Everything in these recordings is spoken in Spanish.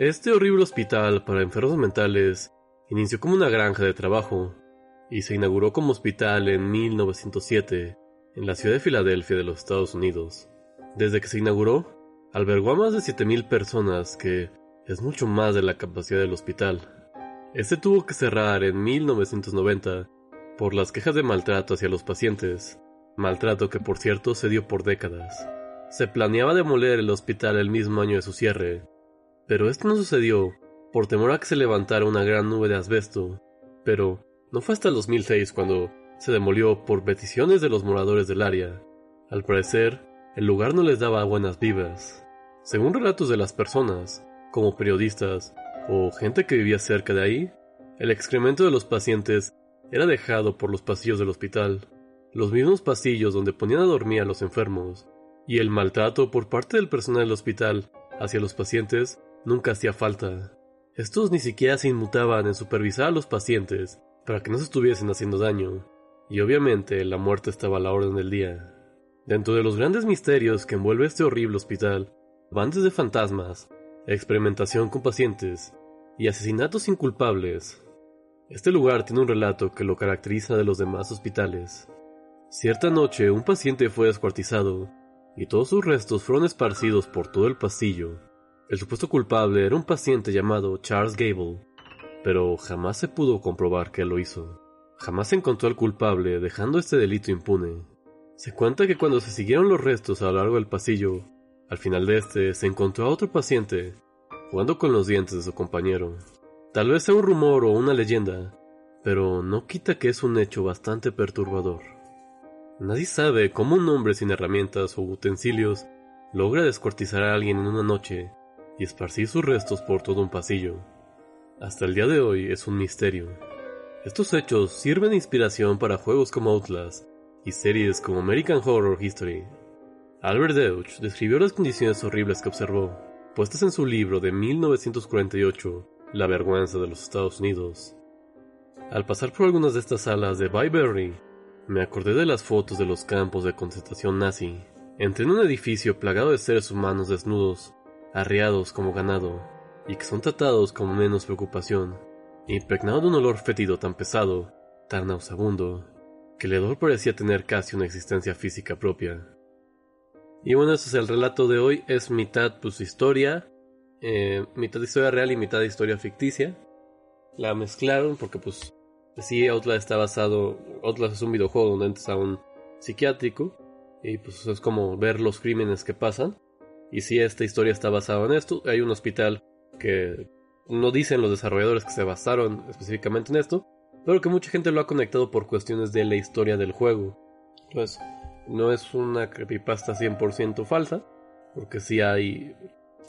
Este horrible hospital para enfermos mentales inició como una granja de trabajo y se inauguró como hospital en 1907 en la ciudad de Filadelfia de los Estados Unidos. Desde que se inauguró, albergó a más de 7.000 personas, que es mucho más de la capacidad del hospital. Este tuvo que cerrar en 1990 por las quejas de maltrato hacia los pacientes, maltrato que por cierto se dio por décadas. Se planeaba demoler el hospital el mismo año de su cierre, pero esto no sucedió por temor a que se levantara una gran nube de asbesto. Pero no fue hasta el 2006 cuando se demolió por peticiones de los moradores del área. Al parecer, el lugar no les daba buenas vivas. Según relatos de las personas, como periodistas o gente que vivía cerca de ahí, el excremento de los pacientes era dejado por los pasillos del hospital, los mismos pasillos donde ponían a dormir a los enfermos, y el maltrato por parte del personal del hospital hacia los pacientes nunca hacía falta. Estos ni siquiera se inmutaban en supervisar a los pacientes para que no se estuviesen haciendo daño, y obviamente la muerte estaba a la orden del día. Dentro de los grandes misterios que envuelve este horrible hospital, van desde fantasmas, experimentación con pacientes y asesinatos inculpables. Este lugar tiene un relato que lo caracteriza de los demás hospitales. Cierta noche un paciente fue descuartizado y todos sus restos fueron esparcidos por todo el pasillo. El supuesto culpable era un paciente llamado Charles Gable, pero jamás se pudo comprobar que lo hizo. Jamás se encontró al culpable, dejando este delito impune. Se cuenta que cuando se siguieron los restos a lo largo del pasillo, al final de este se encontró a otro paciente, jugando con los dientes de su compañero. Tal vez sea un rumor o una leyenda, pero no quita que es un hecho bastante perturbador. Nadie sabe cómo un hombre sin herramientas o utensilios logra descuartizar a alguien en una noche y esparcir sus restos por todo un pasillo. Hasta el día de hoy es un misterio. Estos hechos sirven de inspiración para juegos como Outlast y series como American Horror History. Albert Deutsch describió las condiciones horribles que observó, puestas en su libro de 1948, La vergüenza de los Estados Unidos. Al pasar por algunas de estas salas de Byberry, me acordé de las fotos de los campos de concentración nazi. Entré en un edificio plagado de seres humanos desnudos, arriados como ganado, y que son tratados con menos preocupación, impregnado de un olor fétido tan pesado, tan nauseabundo, que el hedor parecía tener casi una existencia física propia. Y bueno, ese es el relato de hoy, es mitad pues historia, eh, mitad historia real y mitad historia ficticia. La mezclaron porque pues sí, Outlast está basado, Outlast es un videojuego donde entras a un psiquiátrico y pues es como ver los crímenes que pasan. Y si esta historia está basada en esto. Hay un hospital que no dicen los desarrolladores que se basaron específicamente en esto, pero que mucha gente lo ha conectado por cuestiones de la historia del juego. Entonces, no es una creepypasta 100% falsa, porque sí hay.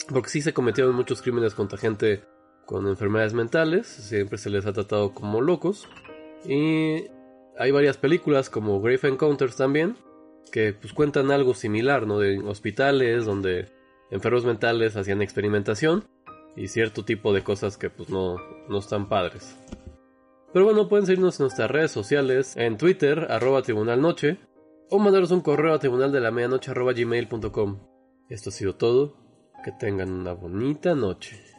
Porque sí se cometieron muchos crímenes contra gente con enfermedades mentales, siempre se les ha tratado como locos. Y hay varias películas como Grave Encounters también, que pues cuentan algo similar, ¿no? De hospitales donde enfermos mentales hacían experimentación y cierto tipo de cosas que pues no, no están padres. Pero bueno, pueden seguirnos en nuestras redes sociales, en Twitter, arroba tribunal noche, o mandaros un correo a tribunal arroba gmail.com. Esto ha sido todo, que tengan una bonita noche.